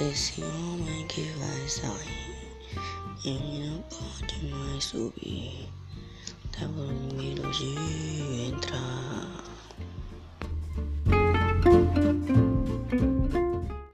Esse homem que vai sair ele não pode mais subir. Tá bom, me elogio.